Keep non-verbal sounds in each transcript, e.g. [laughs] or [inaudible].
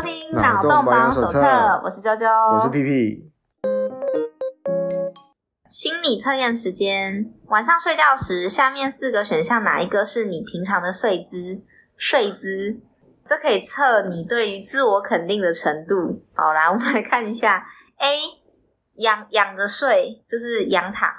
收听脑洞保养手册，我是啾啾，我是屁屁。心理测验时间，晚上睡觉时，下面四个选项哪一个是你平常的睡姿？睡姿，这可以测你对于自我肯定的程度。好，来，[laughs] 我们来看一下：A，仰仰着睡，就是仰躺，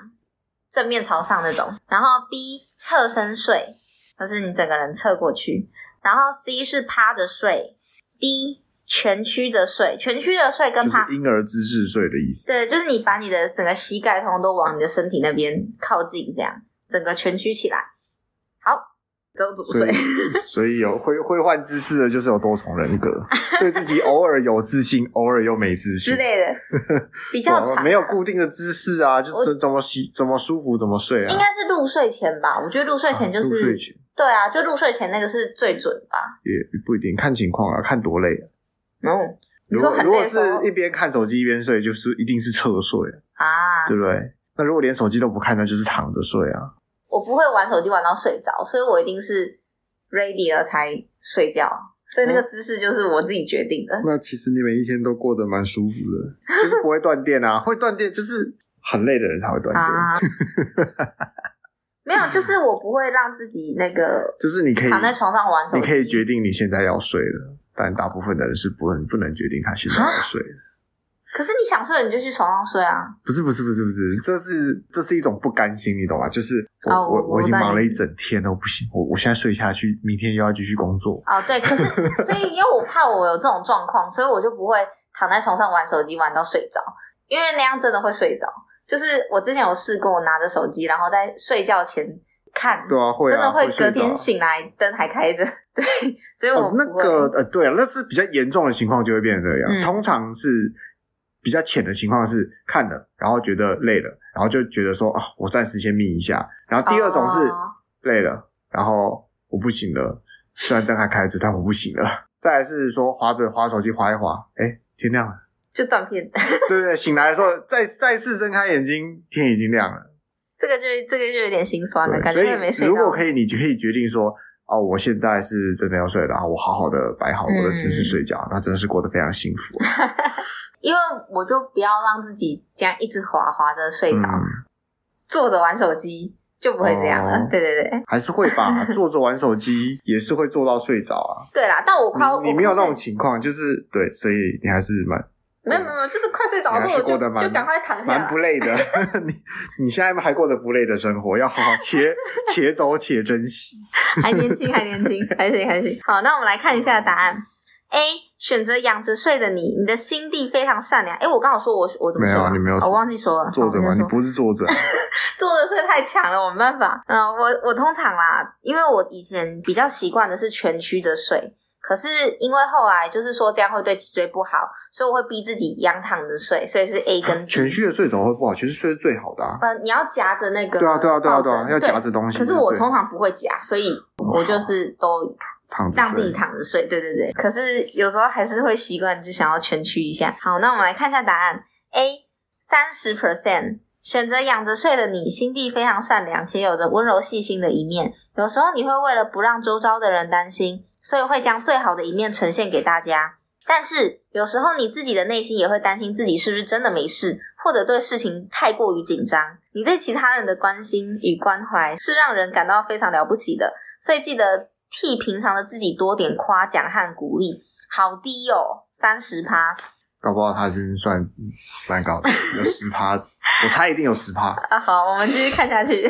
正面朝上那种；然后 B，侧身睡，就是你整个人侧过去；然后 C 是趴着睡。D 蜷曲着睡，蜷曲着睡跟趴，就是婴儿姿势睡的意思。对，就是你把你的整个膝盖通通都往你的身体那边靠近，这样整个蜷曲起来。好，都怎么睡？[laughs] 所以有会会换姿势的，就是有多重人格，对自己偶尔有自信，偶尔又没自信之类的，[laughs] 比较长、啊，没有固定的姿势啊，就怎怎么洗怎么舒服怎么睡啊？应该是入睡前吧？我觉得入睡前就是、啊、入睡前。对啊，就入睡前那个是最准吧？也不一定，看情况啊，看多累。哦，如果如果是一边看手机一边睡，就是一定是侧睡啊，对不对？那如果连手机都不看，那就是躺着睡啊。我不会玩手机玩到睡着，所以我一定是 ready 了才睡觉，所以那个姿势就是我自己决定的。嗯、那其实你每一天都过得蛮舒服的，[laughs] 就是不会断电啊，会断电就是很累的人才会断电。[laughs] 啊没有，就是我不会让自己那个，就是你可以躺在床上玩手机，你可以决定你现在要睡了，但大部分的人是不能不能决定他现在要睡。可是你想睡，你就去床上睡啊！不是不是不是不是，这是这是一种不甘心，你懂吗？就是我、哦、我我已经忙了一整天了，不行，我我现在睡下去，明天又要继续工作。哦，对，可是所以因为我怕我有这种状况，所以我就不会躺在床上玩手机玩到睡着，因为那样真的会睡着。就是我之前有试过，我拿着手机，然后在睡觉前看，对啊，会啊，真的会隔天醒来灯还开着，[laughs] 对，所以我、哦、那个呃，对啊，那是比较严重的情况就会变成这样，嗯、通常是比较浅的情况是看了，然后觉得累了，然后就觉得说啊，我暂时先眯一下，然后第二种是累了，哦、然后我不行了，虽然灯还开着，但我不行了，再来是说划着划手机划一划，哎，天亮了。就断片，对对，醒来的时候再再次睁开眼睛，天已经亮了。这个就这个就有点心酸了，感觉没睡。如果可以，你就可以决定说，哦，我现在是真的要睡了，然后我好好的摆好我的姿势睡觉，嗯、那真的是过得非常幸福。[laughs] 因为我就不要让自己这样一直滑滑着睡着，嗯、坐着玩手机就不会这样了。哦、对对对，还是会吧，[laughs] 坐着玩手机也是会做到睡着啊。对啦，但我夸你，你没有那种情况，就是对，所以你还是蛮。没有没有，就是快睡着的时候，我就就赶快躺下来。蛮不累的，[laughs] 你你现在还过着不累的生活，要好好且且走且珍惜。还年轻，还年轻，[laughs] 还行还行。好，那我们来看一下答案。A 选择仰着睡的你，你的心地非常善良。哎，我刚好说我我怎么说？没有，你没有说，我忘记说了。坐着吗？你不是坐着。[laughs] 坐着睡太强了，我没办法。嗯，我我通常啦，因为我以前比较习惯的是蜷曲着睡。可是因为后来就是说这样会对脊椎不好，所以我会逼自己仰躺着睡，所以是 A 跟 B。蜷曲的睡怎么会不好？其实睡是最好的啊。呃，你要夹着那个。对啊，对啊，对啊，对啊，要夹着东西。可是我通常不会夹，所以我就是都让自己躺着睡。对对对。可是有时候还是会习惯，就想要全曲一下。好，那我们来看一下答案。A 三十 percent 选择仰着睡的你，心地非常善良，且有着温柔细心的一面。有时候你会为了不让周遭的人担心。所以会将最好的一面呈现给大家，但是有时候你自己的内心也会担心自己是不是真的没事，或者对事情太过于紧张。你对其他人的关心与关怀是让人感到非常了不起的，所以记得替平常的自己多点夸奖和鼓励。好低哦，三十趴，搞不好他是算蛮高的，[laughs] 有十趴，我猜一定有十趴。啊，好，我们继续看下去。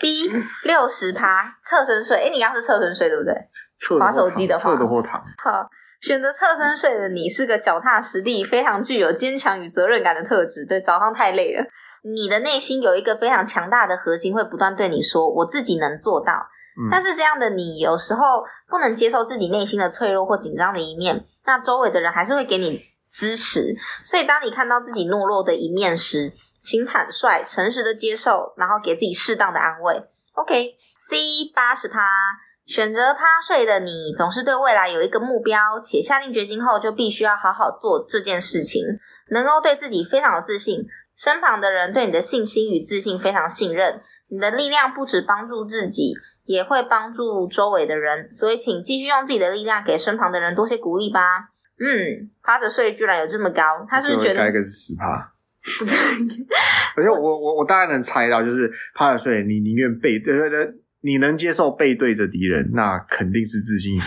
B 六十趴，侧身睡。诶，你刚刚是侧身睡对不对？滑手机的话，侧的或躺。好，选择侧身睡的你是个脚踏实地、非常具有坚强与责任感的特质。对，早上太累了。你的内心有一个非常强大的核心，会不断对你说：“我自己能做到。”嗯。但是这样的你，有时候不能接受自己内心的脆弱或紧张的一面，那周围的人还是会给你支持。所以，当你看到自己懦弱的一面时，请坦率、诚实的接受，然后给自己适当的安慰。OK，C 八十趴。选择趴睡的你，总是对未来有一个目标，且下定决心后就必须要好好做这件事情，能够对自己非常有自信，身旁的人对你的信心与自信非常信任，你的力量不止帮助自己，也会帮助周围的人，所以请继续用自己的力量给身旁的人多些鼓励吧。嗯，趴着睡居然有这么高，他是不是觉得该个是十趴？[laughs] 而且我我我大概能猜到，就是趴着睡，你宁愿背对对对，你能接受背对着敌人，那肯定是自信一。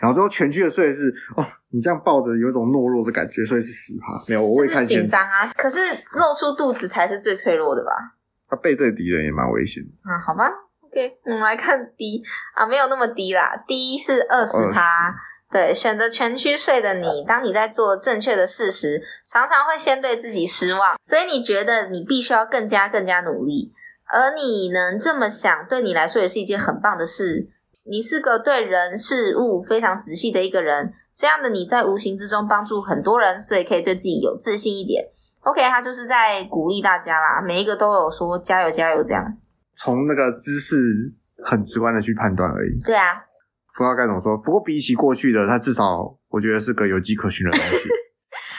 然后之后全区的睡是哦，你这样抱着有一种懦弱的感觉，所以是十趴。没有，我会看紧张啊。可是露出肚子才是最脆弱的吧？他背对敌人也蛮危险的。嗯，好吧，OK，我们来看 D 啊，没有那么低啦，D 是二十趴。对，选择全区睡的你，当你在做正确的事时，常常会先对自己失望，所以你觉得你必须要更加更加努力。而你能这么想，对你来说也是一件很棒的事。你是个对人事物非常仔细的一个人，这样的你在无形之中帮助很多人，所以可以对自己有自信一点。OK，他就是在鼓励大家啦，每一个都有说加油加油这样。从那个姿势很直观的去判断而已。对啊。不知道该怎么说，不过比起过去的，他至少我觉得是个有迹可循的东西。[laughs]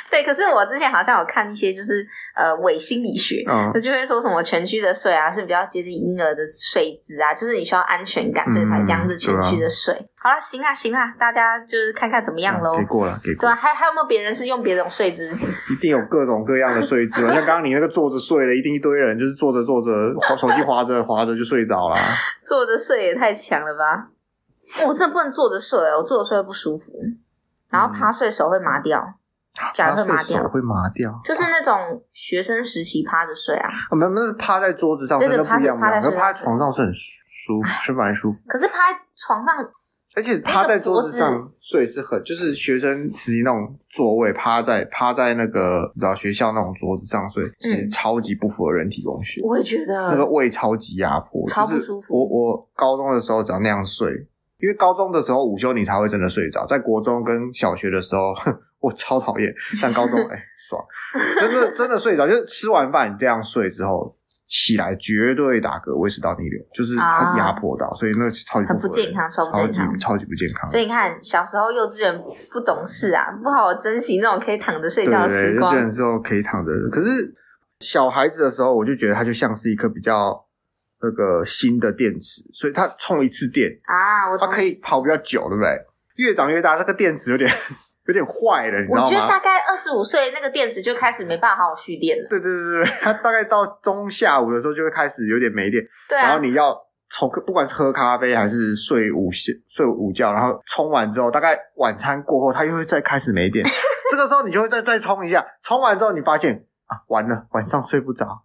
[laughs] 对，可是我之前好像有看一些，就是呃伪心理学，嗯，就会说什么全区的睡啊是比较接近婴儿的睡姿啊，就是你需要安全感，所以才这样子全区的睡。好了，行啊行啊，大家就是看看怎么样喽。给过了，给过了。对啊，还还有没有别人是用别种睡姿？一定有各种各样的睡姿，像刚刚你那个坐着睡了，一定一堆人就是坐着坐着，手机滑着滑着就睡着了。坐着睡也太强了吧！我真的不能坐着睡，我坐着睡会不舒服，然后趴睡手会麻掉，脚会麻掉，会麻掉，就是那种学生时期趴着睡啊。没有，那是趴在桌子上，真的不一样。趴在趴在床上是很舒服，是蛮舒服。可是趴在床上，而且趴在桌子上睡是很，就是学生时期那种座位，趴在趴在那个你知道学校那种桌子上睡，其实超级不符合人体工学。我也觉得那个胃超级压迫，超不舒服。我我高中的时候只要那样睡。因为高中的时候午休你才会真的睡着，在国中跟小学的时候，我超讨厌。但高中 [laughs] 哎、欸，爽，真的真的睡着，就是吃完饭你这样睡之后起来绝对打嗝，胃食道逆流，就是很压迫到，所以那个超级不，很不健康，超不健康，超级不健康。所以你看，小时候幼稚园不懂事啊，不好好珍惜那种可以躺着睡觉的时光。幼稚园之后可以躺着，可是小孩子的时候，我就觉得它就像是一颗比较。那个新的电池，所以它充一次电啊，它可以跑比较久，对不对？越长越大，这个电池有点有点坏了，你知道吗？我觉得大概二十五岁那个电池就开始没办法好好蓄电了。对对对对，它大概到中下午的时候就会开始有点没电。对啊。然后你要从不管是喝咖啡还是睡午睡午觉，然后充完之后，大概晚餐过后，它又会再开始没电。这个时候你就会再再充一下，充完之后你发现。啊，完了，晚上睡不着，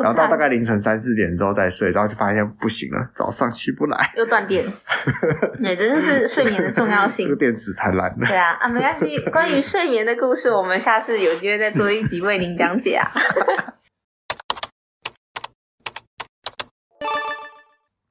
然后到大概凌晨三四点之后再睡，然后就发现不行了，早上起不来，又断电。对，这就是睡眠的重要性。这个电池太烂了。对啊，啊，没关系。关于睡眠的故事，我们下次有机会再做一集为您讲解啊。[laughs]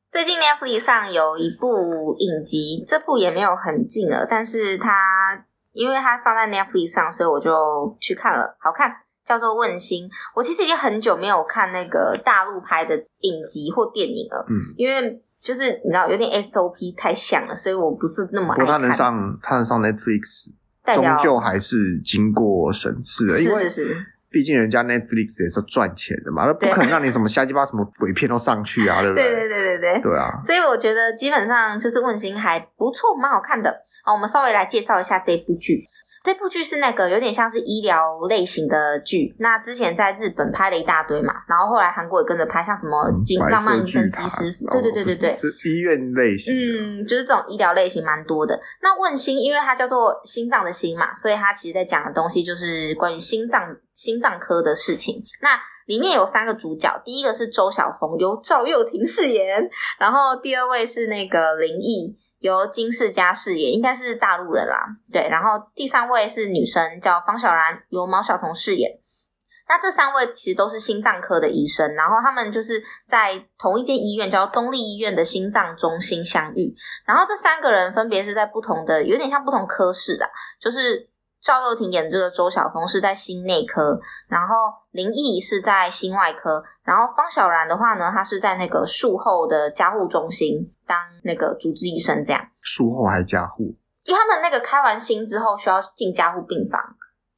最近 Netflix 上有一部影集，这部也没有很近了，但是它因为它放在 Netflix 上，所以我就去看了，好看。叫做问心，我其实已经很久没有看那个大陆拍的影集或电影了，嗯，因为就是你知道有点 SOP 太像了，所以我不是那么爱看。不过他能上，他能上 Netflix，终究还是经过审视的，是是是，毕竟人家 Netflix 也是赚钱的嘛，那不可能让你什么瞎鸡巴什么鬼片都上去啊，[laughs] 对不对？对对对对对，对啊，所以我觉得基本上就是问心还不错，蛮好看的。好，我们稍微来介绍一下这部剧。这部剧是那个有点像是医疗类型的剧，那之前在日本拍了一大堆嘛，然后后来韩国也跟着拍，像什么《浪漫医生金师傅》，对对对对对，是医院类型，嗯，就是这种医疗类型蛮多的。那问心，因为它叫做心脏的心嘛，所以它其实在讲的东西就是关于心脏心脏科的事情。那里面有三个主角，第一个是周晓峰，由赵又廷饰演，然后第二位是那个林毅。由金世佳饰演，应该是大陆人啦。对，然后第三位是女生，叫方小然，由毛晓彤饰演。那这三位其实都是心脏科的医生，然后他们就是在同一间医院，叫东丽医院的心脏中心相遇。然后这三个人分别是在不同的，有点像不同科室的，就是。赵又廷演这个周晓峰是在心内科，然后林毅是在心外科，然后方小然的话呢，他是在那个术后的加护中心当那个主治医生，这样。术后还加护？因为他们那个开完心之后需要进加护病房，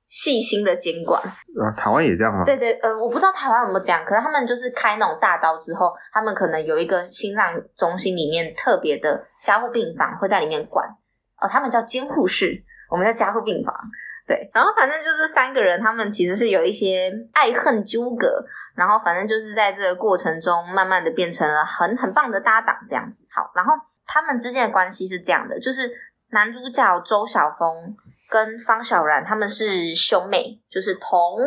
细心的监管。啊，台湾也这样吗？对对，呃，我不知道台湾有没有这样，可是他们就是开那种大刀之后，他们可能有一个心脏中心里面特别的加护病房会在里面管，哦，他们叫监护室。我们叫加护病房。对，然后反正就是三个人，他们其实是有一些爱恨纠葛，然后反正就是在这个过程中，慢慢的变成了很很棒的搭档这样子。好，然后他们之间的关系是这样的，就是男主角周晓峰跟方小然他们是兄妹，就是同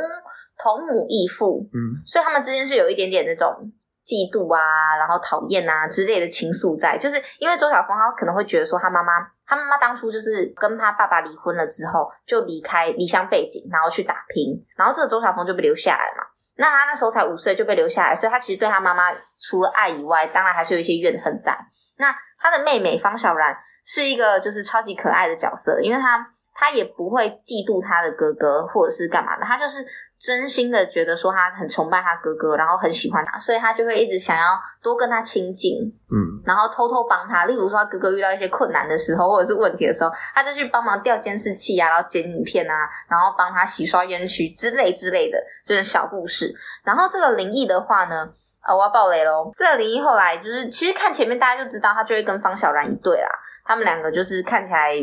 同母异父，嗯，所以他们之间是有一点点那种。嫉妒啊，然后讨厌啊之类的情愫在，就是因为周晓峰他可能会觉得说他妈妈，他妈妈当初就是跟他爸爸离婚了之后就离开离乡背井，然后去打拼，然后这个周晓峰就被留下来嘛。那他那时候才五岁就被留下来，所以他其实对他妈妈除了爱以外，当然还是有一些怨恨在。那他的妹妹方小然是一个就是超级可爱的角色，因为他他也不会嫉妒他的哥哥或者是干嘛的，他就是。真心的觉得说他很崇拜他哥哥，然后很喜欢他，所以他就会一直想要多跟他亲近，嗯，然后偷偷帮他。例如说他哥哥遇到一些困难的时候或者是问题的时候，他就去帮忙调监视器啊，然后剪影片啊，然后帮他洗刷冤屈之类之类的，就是小故事。然后这个灵异的话呢，呃，我要爆雷喽。这个灵异后来就是，其实看前面大家就知道，他就会跟方小然一对啦，他们两个就是看起来。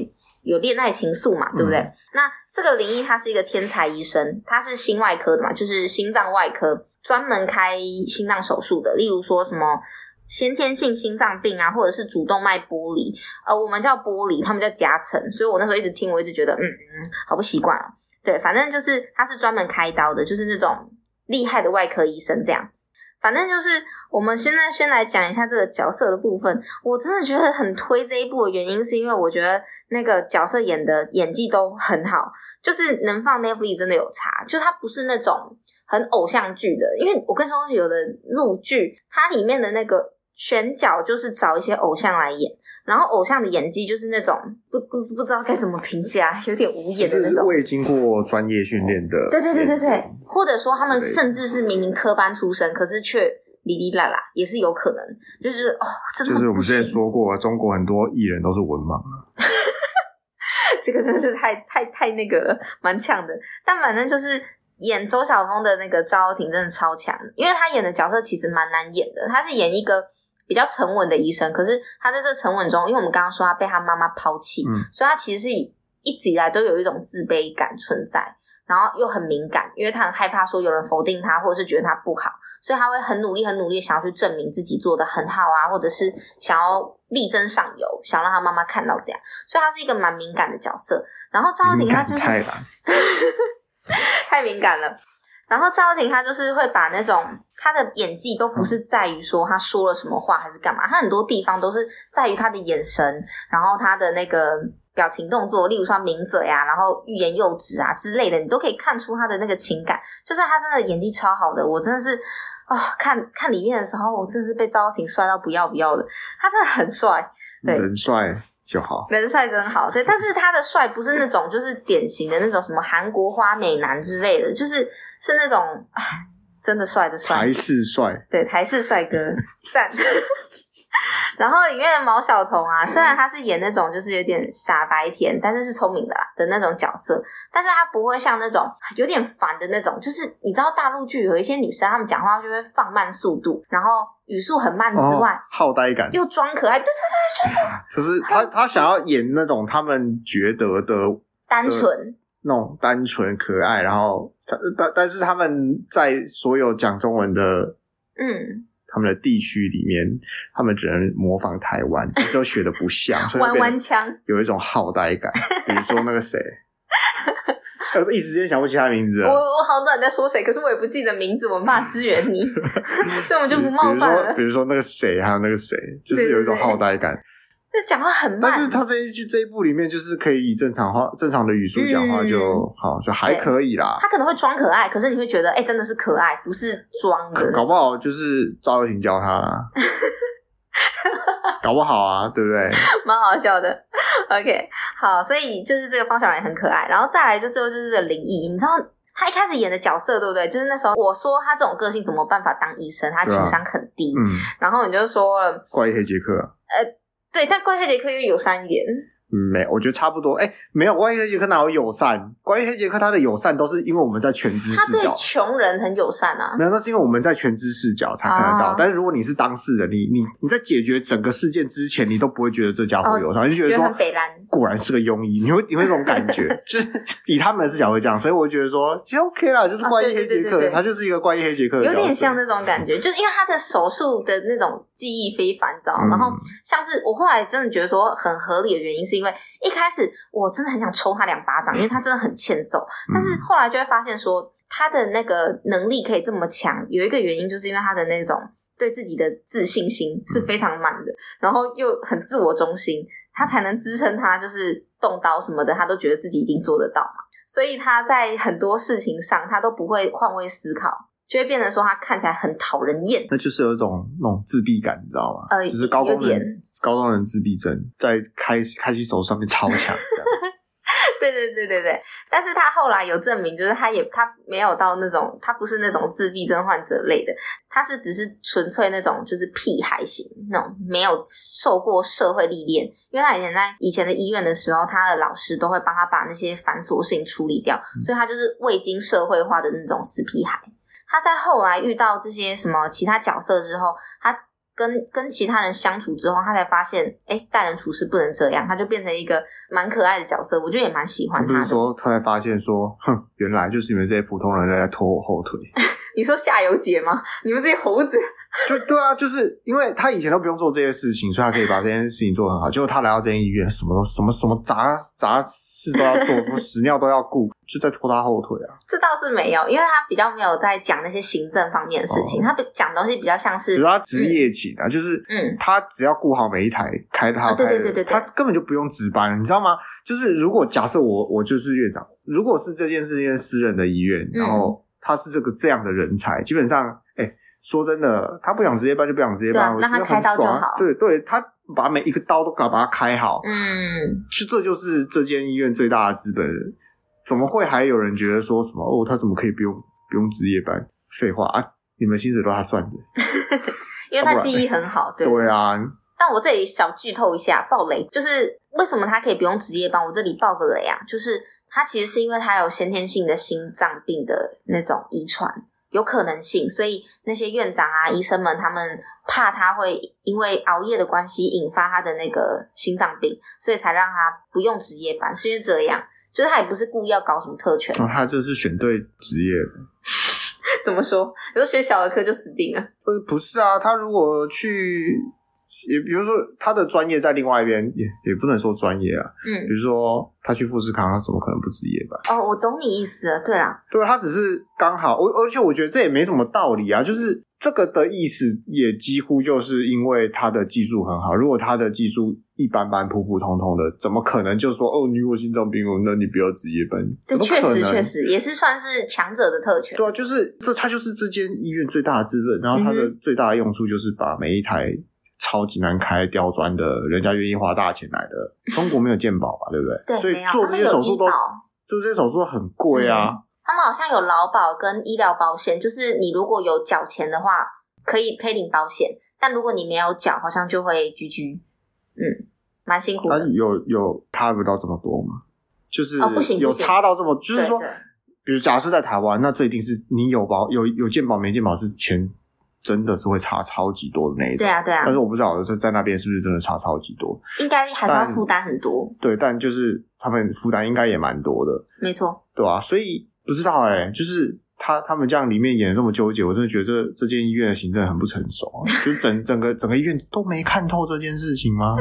有恋爱情愫嘛，对不对？嗯、那这个林毅他是一个天才医生，他是心外科的嘛，就是心脏外科，专门开心脏手术的。例如说什么先天性心脏病啊，或者是主动脉剥离，呃，我们叫剥离，他们叫夹层。所以我那时候一直听，我一直觉得，嗯嗯，好不习惯啊。对，反正就是他是专门开刀的，就是那种厉害的外科医生这样。反正就是，我们现在先来讲一下这个角色的部分。我真的觉得很推这一部的原因，是因为我觉得那个角色演的演技都很好，就是能放 Netflix 真的有差。就它不是那种很偶像剧的，因为我跟你说，有的陆剧它里面的那个选角就是找一些偶像来演，然后偶像的演技就是那种不不不知道该怎么评价，有点无言的那种，未经过专业训练的。对对对对对，或者说他们甚至是明明科班出身，可是却哩哩啦啦，也是有可能。就是哦，真的就是我们之前说过，中国很多艺人都是文盲啊。[laughs] 这个真是太太太那个蛮强的，但反正就是演周晓峰的那个赵又廷真的超强，因为他演的角色其实蛮难演的，他是演一个。比较沉稳的医生，可是他在这沉稳中，因为我们刚刚说他被他妈妈抛弃，嗯，所以他其实是一直以来都有一种自卑感存在，然后又很敏感，因为他很害怕说有人否定他，或者是觉得他不好，所以他会很努力、很努力想要去证明自己做的很好啊，或者是想要力争上游，想让他妈妈看到这样，所以他是一个蛮敏感的角色。然后赵又廷他就是太，[laughs] 太敏感了。然后赵又廷他就是会把那种他的演技都不是在于说他说了什么话还是干嘛，他很多地方都是在于他的眼神，然后他的那个表情动作，例如说抿嘴啊，然后欲言又止啊之类的，你都可以看出他的那个情感。就是他真的演技超好的，我真的是啊、哦，看看里面的时候，我真的是被赵又廷帅到不要不要的，他真的很帅，对，人帅。就好，人帅真好，对，但是他的帅不是那种就是典型的那种什么韩国花美男之类的，就是是那种真的帅的帅，台式帅，对，台式帅哥 [laughs] 赞。然后里面的毛晓彤啊，虽然他是演那种就是有点傻白甜，但是是聪明的啦的那种角色，但是他不会像那种有点烦的那种，就是你知道大陆剧有一些女生，她们讲话就会放慢速度，然后语速很慢之外，好呆感，又装可爱，对对对，就是，[laughs] 可是他他想要演那种他们觉得的单纯，那种单纯可爱，然后他但但是他们在所有讲中文的，嗯。他们的地区里面，他们只能模仿台湾，[laughs] 都学的不像，弯弯腔，有一种好呆感。[laughs] 比如说那个谁，一时间想不起他名字了。我我好知道你在说谁，可是我也不记得名字，我没办法支援你，[laughs] 所以我们就不冒犯了。比如说，比如说那个谁，还有那个谁，就是有一种好呆感。就讲话很慢，但是他这一句这一部里面就是可以以正常话、正常的语速讲话就、嗯、好，就还可以啦。他可能会装可爱，可是你会觉得，哎、欸，真的是可爱，不是装的。[laughs] 搞不好就是赵又廷教他啦，[laughs] 搞不好啊，对不对？蛮好笑的。OK，好，所以就是这个方小然也很可爱，然后再来就是就是这个灵异，你知道他一开始演的角色对不对？就是那时候我说他这种个性怎么办法当医生？他情商很低，啊、嗯，然后你就说了怪医黑杰克，呃。对，但怪兽杰克又有三眼。没，我觉得差不多。哎，没有，关于黑杰克哪有友善？关于黑杰克，他的友善都是因为我们在全知视角。他对穷人很友善啊。没有，那是因为我们在全知视角才看得到。哦、但是如果你是当事人，你你你在解决整个事件之前，你都不会觉得这家伙友善，哦、你就觉得说，果然是个庸医。你会你会这种感觉，[laughs] 就是以他们的视角会这样，所以我觉得说其实 OK 啦，就是怪医黑杰克，他就是一个怪医黑杰克，有点像那种感觉，就是因为他的手术的那种技艺非凡，知道吗？嗯、然后像是我后来真的觉得说很合理的原因，是因为一开始。我真的很想抽他两巴掌，因为他真的很欠揍。但是后来就会发现说，他的那个能力可以这么强，有一个原因就是因为他的那种对自己的自信心是非常满的，然后又很自我中心，他才能支撑他就是动刀什么的，他都觉得自己一定做得到嘛。所以他在很多事情上，他都不会换位思考。就会变成说他看起来很讨人厌，那就是有一种那种自闭感，你知道吗？呃，就是高中人 [laughs] 高中人自闭症，在开开机手上面超强，[laughs] 对对对对对。但是他后来有证明，就是他也他没有到那种，他不是那种自闭症患者类的，他是只是纯粹那种就是屁孩型那种，没有受过社会历练。因为他以前在以前的医院的时候，他的老师都会帮他把那些繁琐事情处理掉，嗯、所以他就是未经社会化的那种死屁孩。他在后来遇到这些什么其他角色之后，他跟跟其他人相处之后，他才发现，哎、欸，待人处事不能这样，他就变成一个蛮可爱的角色，我觉得也蛮喜欢他的。不是说他才发现说，哼，原来就是你们这些普通人在拖我后腿。[laughs] 你说夏油杰吗？你们这些猴子？[laughs] 就对啊，就是因为他以前都不用做这些事情，所以他可以把这件事情做很好。结果他来到这间医院，什么都什么什么杂杂事都要做，什么屎尿都要顾，就在拖他后腿啊。[laughs] 这倒是没有，因为他比较没有在讲那些行政方面的事情，哦、他讲东西比较像是，比如他职业型啊，嗯、就是嗯，他只要顾好每一台开他开的，对对对对，他根本就不用值班，你知道吗？就是如果假设我我就是院长，如果是这件事件私人的医院，嗯、然后。他是这个这样的人才，基本上，说真的，他不想值夜班就不想值夜班，让他开刀就好。对对，他把每一个刀都搞把它开好，嗯，就这就是这间医院最大的资本。怎么会还有人觉得说什么？哦，他怎么可以不用不用值夜班？废话啊，你们薪水都他赚的，[laughs] 因为他记忆很好，[laughs] 对对啊。但我这里小剧透一下，爆雷，就是为什么他可以不用值夜班？我这里爆个雷啊，就是。他其实是因为他有先天性的心脏病的那种遗传，有可能性，所以那些院长啊、医生们他们怕他会因为熬夜的关系引发他的那个心脏病，所以才让他不用值夜班。是因为这样，就是他也不是故意要搞什么特权。哦，他这是选对职业了。[laughs] 怎么说？比如果学小儿科就死定了？不是，不是啊，他如果去。也比如说，他的专业在另外一边，也也不能说专业啊。嗯，比如说他去富士康，他怎么可能不值夜班？哦，我懂你意思了。对啊，对，他只是刚好，我而且我觉得这也没什么道理啊。就是这个的意思，也几乎就是因为他的技术很好。如果他的技术一般般、普普通通的，怎么可能就说哦，你有心脏病哦，那你不要值夜班？对，确实确实也是算是强者的特权。对啊，就是这，他就是这间医院最大的资本。然后他的最大的用处就是把每一台。超级难开刁钻的，人家愿意花大钱来的。[laughs] 中国没有健保吧？对不对？对，所以做这些手术都做这些手术很贵啊、嗯。他们好像有劳保跟医疗保险，就是你如果有缴钱的话，可以可以领保险，但如果你没有缴，好像就会居居。嗯，蛮辛苦的。有有差不到这么多吗？就是有差到这么，就是说，比如假设在台湾，那这一定是你有保有有健保没健保是钱。真的是会差超级多的那一种，对啊对啊。但是我不知道在在那边是不是真的差超级多，应该还是要负担很多。对，但就是他们负担应该也蛮多的，没错，对啊，所以不知道哎、欸，就是他他们这样里面演的这么纠结，我真的觉得这这间医院的行政很不成熟啊，就是整整个整个医院都没看透这件事情吗？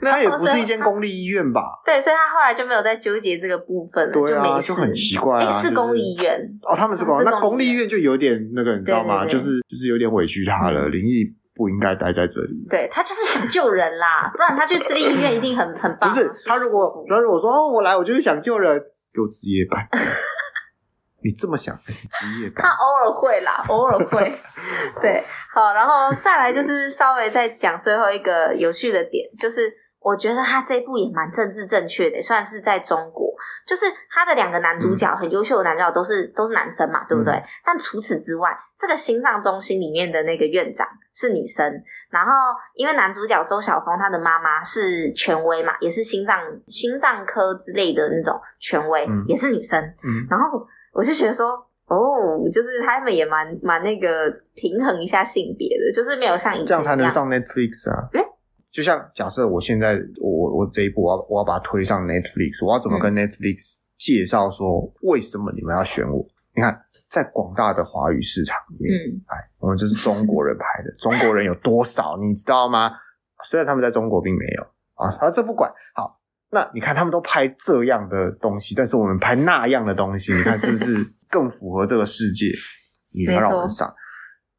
他也不是一间公立医院吧？对，所以他后来就没有再纠结这个部分了，对啊，就就很奇怪啊。是公立医院哦，他们是公立，那公立医院就有点那个，你知道吗？就是就是有点委屈他了。林毅不应该待在这里，对，他就是想救人啦，不然他去私立医院一定很很棒。不是他如果他如果说哦，我来我就是想救人，给我值夜班。[laughs] 你这么想，值夜班？他偶尔会啦，偶尔会。[laughs] 对，好，然后再来就是稍微再讲最后一个有趣的点，就是。我觉得他这一部也蛮政治正确的，算是在中国，就是他的两个男主角、嗯、很优秀的男主角都是都是男生嘛，对不对？嗯、但除此之外，这个心脏中心里面的那个院长是女生，然后因为男主角周晓峰他的妈妈是权威嘛，也是心脏心脏科之类的那种权威，嗯、也是女生，嗯，然后我就觉得说，哦，就是他们也蛮蛮那个平衡一下性别的，就是没有像以前这样才能上 Netflix 啊，诶就像假设我现在我我这一部我要我要把它推上 Netflix，我要怎么跟 Netflix 介绍说为什么你们要选我？嗯、你看，在广大的华语市场里面，嗯，哎，我们这是中国人拍的，中国人有多少你知道吗？虽然他们在中国并没有啊，啊，这不管好，那你看他们都拍这样的东西，但是我们拍那样的东西，你看是不是 [laughs] 更符合这个世界？你要让我们上，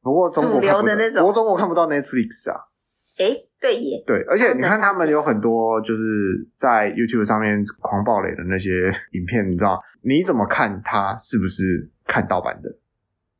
不过中国看不到，不过中国看不到 Netflix 啊，诶对耶，对，而且你看他们有很多就是在 YouTube 上面狂暴雷的那些影片，你知道你怎么看他是不是看盗版的？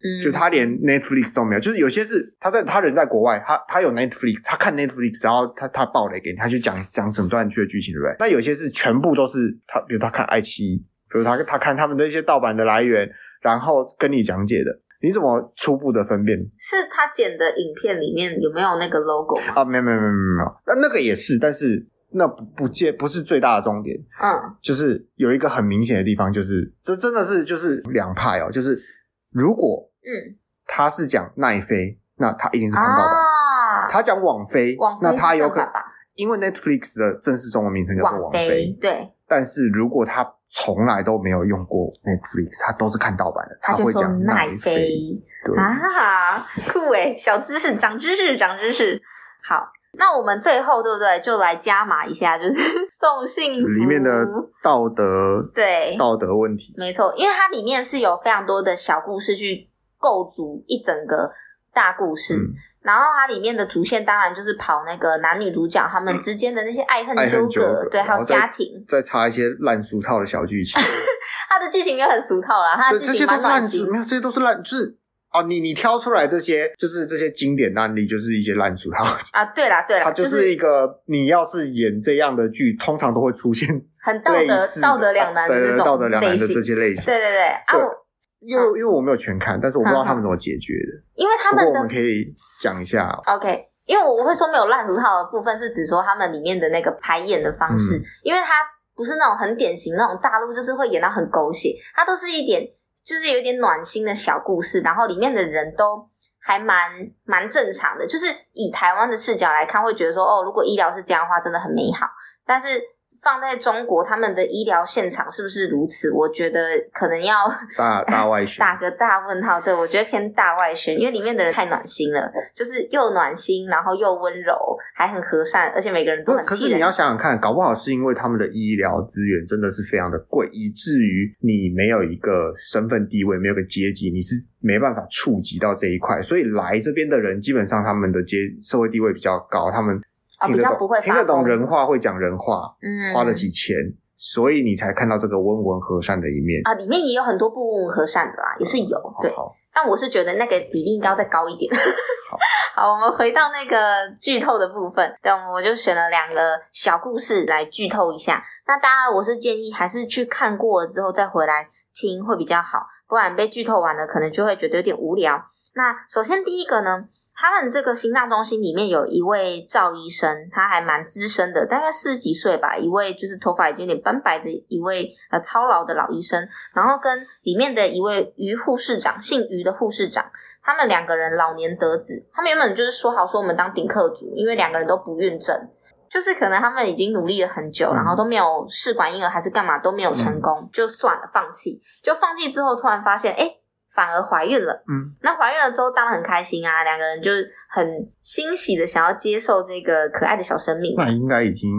嗯，就他连 Netflix 都没有，就是有些是他在他人在国外，他他有 Netflix，他看 Netflix，然后他他爆雷给你，他就讲讲整段剧的剧情，对不对？那有些是全部都是他，比如他看爱奇艺，比如他他看他们的一些盗版的来源，然后跟你讲解的。你怎么初步的分辨？是他剪的影片里面有没有那个 logo 啊？没有没有没有没有，那那个也是，但是那不不见不是最大的重点。嗯，就是有一个很明显的地方，就是这真的是就是两派哦。就是如果嗯他是讲奈飞，那他一定是看到的。啊、他讲网飞，网飞那他有可能因为 Netflix 的正式中文名称叫做网飞，对。但是如果他从来都没有用过 Netflix，他都是看盗版的。他，他会讲奈飞，对啊，酷诶，小知识，长知识，长知识。好，那我们最后对不对？就来加码一下，就是送幸福里面的道德，对道德问题，没错，因为它里面是有非常多的小故事去构筑一整个大故事。嗯然后它里面的主线当然就是跑那个男女主角他们之间的那些爱恨纠葛，对，还有家庭，再插一些烂俗套的小剧情。[laughs] 它的剧情没有很俗套啦，它这些都是烂俗。没有，这些都是烂，就是哦，你你挑出来这些，就是这些经典案例，就是一些烂俗套啊。对啦，对啦，它就是一个你要是演这样的剧，通常都会出现很道德道德两难的这种道德两难的这些类型。对对对啊我。因为因为我没有全看，但是我不知道他们怎么解决的。因为他们的我们可以讲一下。OK，因为我我会说没有烂俗套的部分，是指说他们里面的那个排演的方式，嗯、因为它不是那种很典型那种大陆就是会演到很狗血，它都是一点就是有一点暖心的小故事，然后里面的人都还蛮蛮正常的，就是以台湾的视角来看，会觉得说哦，如果医疗是这样的话，真的很美好，但是。放在中国，他们的医疗现场是不是如此？我觉得可能要大大外宣，[laughs] 打个大问号。对，我觉得偏大外宣，因为里面的人太暖心了，就是又暖心，然后又温柔，还很和善，而且每个人都很。可是你要想想看，搞不好是因为他们的医疗资源真的是非常的贵，以至于你没有一个身份地位，没有个阶级，你是没办法触及到这一块。所以来这边的人，基本上他们的阶社会地位比较高，他们。听得懂，哦、听得懂人话，会讲人话，嗯，花得起钱，所以你才看到这个温文和善的一面啊。里面也有很多不温文和善的啦，也是有，好对。好但我是觉得那个比例应该要再高一点。[laughs] 好，[laughs] 好，我们回到那个剧透的部分，对，我就选了两个小故事来剧透一下。那当然，我是建议还是去看过了之后再回来听会比较好，不然被剧透完了，可能就会觉得有点无聊。那首先第一个呢？他们这个心脏中心里面有一位赵医生，他还蛮资深的，大概四十几岁吧。一位就是头发已经有点斑白的一位呃操劳的老医生，然后跟里面的一位于护士长，姓于的护士长，他们两个人老年得子。他们原本就是说好说我们当顶客族，因为两个人都不孕症，就是可能他们已经努力了很久，然后都没有试管婴儿还是干嘛都没有成功，就算了，放弃。就放弃之后，突然发现，哎。反而怀孕了，嗯，那怀孕了之后当然很开心啊，两个人就是很欣喜的想要接受这个可爱的小生命。那应该已经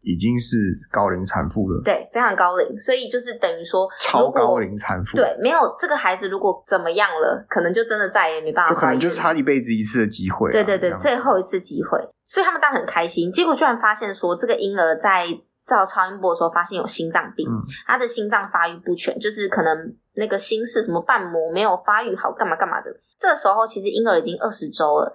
已经是高龄产妇了，对，非常高龄，所以就是等于说超高龄产妇，对，没有这个孩子如果怎么样了，可能就真的再也没办法就可能就差一辈子一次的机会，对对对，最后一次机会，所以他们当然很开心，结果居然发现说这个婴儿在照超音波的时候发现有心脏病，嗯，他的心脏发育不全，就是可能。那个心室什么瓣膜没有发育好，干嘛干嘛的。这时候其实婴儿已经二十周了。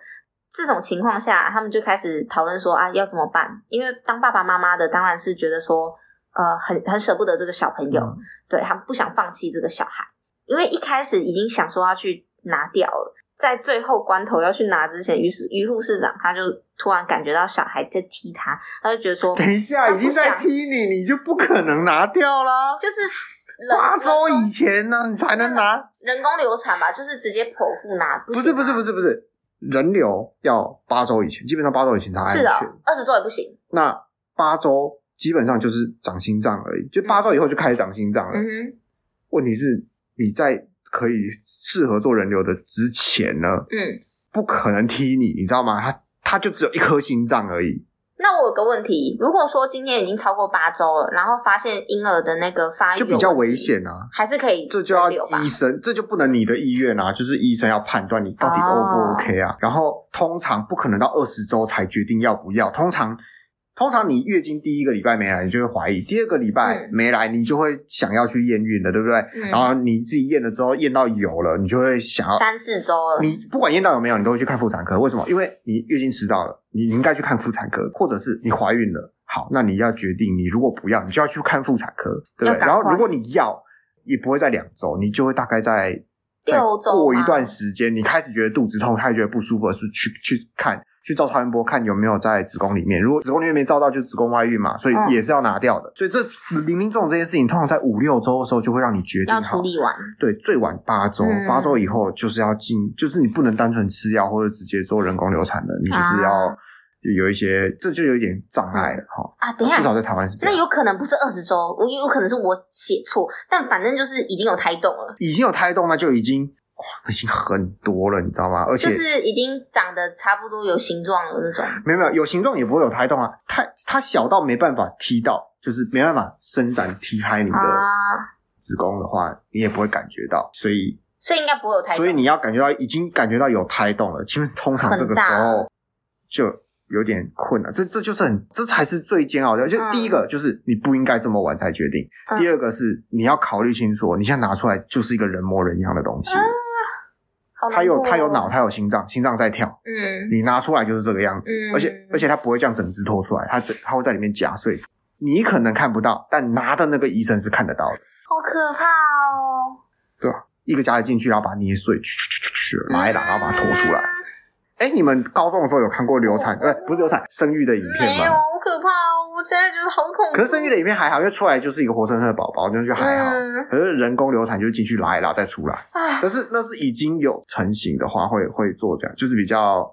这种情况下，他们就开始讨论说啊，要怎么办？因为当爸爸妈妈的当然是觉得说，呃很很舍不得这个小朋友，嗯、对他们不想放弃这个小孩，因为一开始已经想说要去拿掉了，在最后关头要去拿之前，于是于护士长他就突然感觉到小孩在踢他，他就觉得说，等一下已经在踢你，你就不可能拿掉啦，就是。八周以前呢，你才能拿人工流产吧？就是直接剖腹拿？不是不是不是不是，人流要八周以前，基本上八周以前才安全。是哦，二十周也不行。那八周基本上就是长心脏而已，就八周以后就开始长心脏了。嗯哼。问题是你在可以适合做人流的之前呢？嗯，不可能踢你，你知道吗？他他就只有一颗心脏而已。那我有个问题，如果说今天已经超过八周了，然后发现婴儿的那个发育就比较危险啊，还是可以，这就要医生，这就不能你的意愿啊，就是医生要判断你到底 O 不 OK 啊，哦、然后通常不可能到二十周才决定要不要，通常。通常你月经第一个礼拜没来，你就会怀疑；第二个礼拜没来，你就会想要去验孕了，对不对？嗯、然后你自己验了之后验到有了，你就会想要三四周了。你不管验到有没有，你都会去看妇产科。为什么？因为你月经迟到了，你应该去看妇产科，或者是你怀孕了。好，那你要决定，你如果不要，你就要去看妇产科，对不对？然后如果你要，也不会在两周，你就会大概在再过一段时间，你开始觉得肚子痛，开始觉得不舒服，是去去看。去照超音波看有没有在子宫里面，如果子宫里面没照到，就子宫外孕嘛，所以也是要拿掉的。嗯、所以这林林总总这件事情，通常在五六周的时候就会让你决定好要处理完。对，最晚八周，八周、嗯、以后就是要进，就是你不能单纯吃药或者直接做人工流产的，你就是要有一些，这就有一点障碍了哈。啊，等一下，至少在台湾是这样。那有可能不是二十周，我有可能是我写错，但反正就是已经有胎动了，已经有胎动，那就已经。哇，已经很多了，你知道吗？而且就是已经长得差不多有形状了那种。没有没有，有形状也不会有胎动啊。太它小到没办法踢到，就是没办法伸展踢开你的子宫的话，啊、你也不会感觉到。所以所以应该不会有胎动。所以你要感觉到已经感觉到有胎动了，其实通常这个时候就有点困难。这这就是很，这才是最煎熬的。而且第一个就是你不应该这么晚才决定，嗯、第二个是你要考虑清楚，你现在拿出来就是一个人模人样的东西。嗯它有它有脑，它有心脏，心脏在跳。嗯，你拿出来就是这个样子，嗯、而且而且它不会这样整只拖出来，它它会在里面夹碎。你可能看不到，但拿的那个医生是看得到的。好可怕哦！对吧？一个夹子进去，然后把它捏碎，去去去去去，拉一拉，然后把它拖出来。哎、嗯，你们高中的时候有看过流产？呃，不是流产，生育的影片吗？没有，好可怕哦！我现在觉得好恐怖。可是生育的影片还好，因为出来就是一个活生生的宝宝，就就还好。嗯、可是人工流产就是进去拉一拉再出来。唉但是那是已经有成型的话，会会做这样，就是比较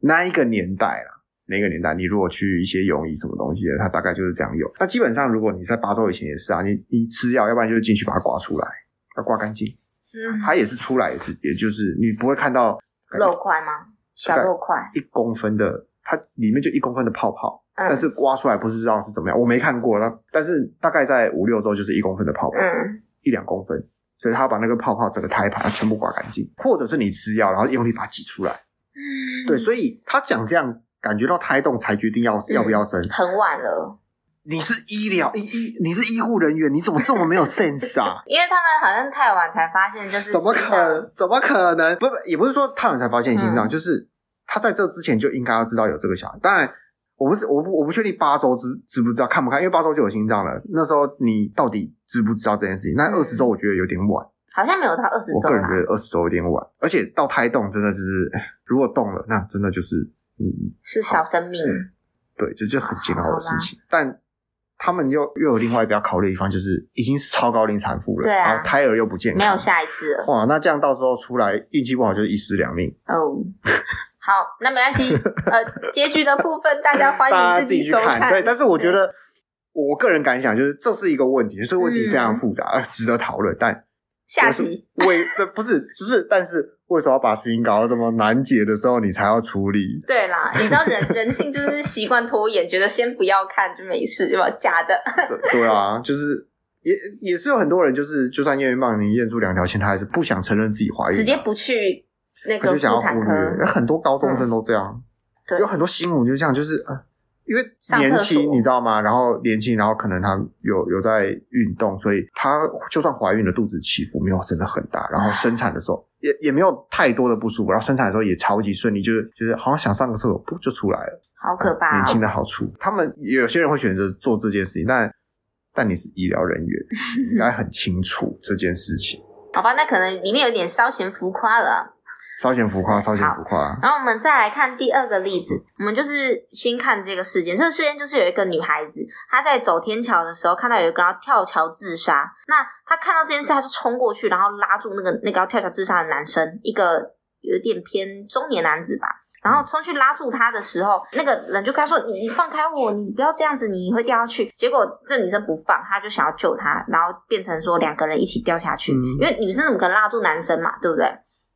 那一个年代啦，那个年代，你如果去一些泳衣什么东西的，它大概就是这样用。那基本上如果你在八周以前也是啊，你你吃药，要不然就是进去把它刮出来，要刮干净。嗯，它也是出来也是，也就是你不会看到肉块吗？小肉块，一公分的，它里面就一公分的泡泡。但是刮出来不知道是怎么样，我没看过。那但是大概在五六周就是一公分的泡泡，嗯，一两公分，所以他把那个泡泡整个胎盘全部刮干净，或者是你吃药，然后用力把它挤出来。嗯，对，所以他讲这样，感觉到胎动才决定要、嗯、要不要生，很晚了。你是医疗医医，你是医护人员，你怎么这么没有 sense 啊？[laughs] 因为他们好像太晚才发现，就是怎么可怎么可能？不不，也不是说太晚才发现心脏，嗯、就是他在这之前就应该要知道有这个小孩，当然。我不是，我不，我不确定八周知知不知道，看不看？因为八周就有心脏了。那时候你到底知不知道这件事情？那二十周我觉得有点晚，好像没有到二十周。我个人觉得二十周有点晚，而且到胎动真的是，[laughs] 如果动了，那真的就是嗯，是小生命。对，这就很煎熬的事情。但他们又又有另外一个要考虑的地方，就是已经是超高龄产妇了，对啊，然后胎儿又不健康，没有下一次了。哇，那这样到时候出来运气不好就是一尸两命哦。好，那没关系。[laughs] 呃，结局的部分大家欢迎自己收看。看对，但是我觉得我个人感想就是这是一个问题，这、就是问题非常复杂，嗯、值得讨论。但下集为不是就是，但是为什么要把事情搞到这么难解的时候你才要处理？对啦，你知道人人性就是习惯拖延，觉得先不要看就没事，对吧？假的。对对啊，就是也也是有很多人，就是就算验孕棒你验出两条线，他还是不想承认自己怀孕，直接不去。那个妇产科，很多高中生都这样，有很多新闻就这样，就是呃，因为年轻，你知道吗？然后年轻，然后可能她有有在运动，所以她就算怀孕了，肚子起伏没有真的很大，然后生产的时候也也没有太多的不舒服，然后生产的时候也超级顺利，就是就是好像想上个厕所，噗就出来了，好可怕。年轻的好处，他们有些人会选择做这件事情，但。但你是医疗人员，[laughs] 应该很清楚这件事情。好吧，那可能里面有点稍嫌浮夸了。稍显浮夸，稍显浮夸。然后我们再来看第二个例子，我们就是先看这个事件。这个事件就是有一个女孩子，她在走天桥的时候，看到有一个要跳桥自杀。那她看到这件事，她就冲过去，然后拉住那个那个要跳桥自杀的男生，一个有点偏中年男子吧。然后冲去拉住他的时候，那个人就跟他说：“你你放开我，你不要这样子，你会掉下去。”结果这女生不放，她就想要救他，然后变成说两个人一起掉下去。嗯、因为女生怎么可能拉住男生嘛，对不对？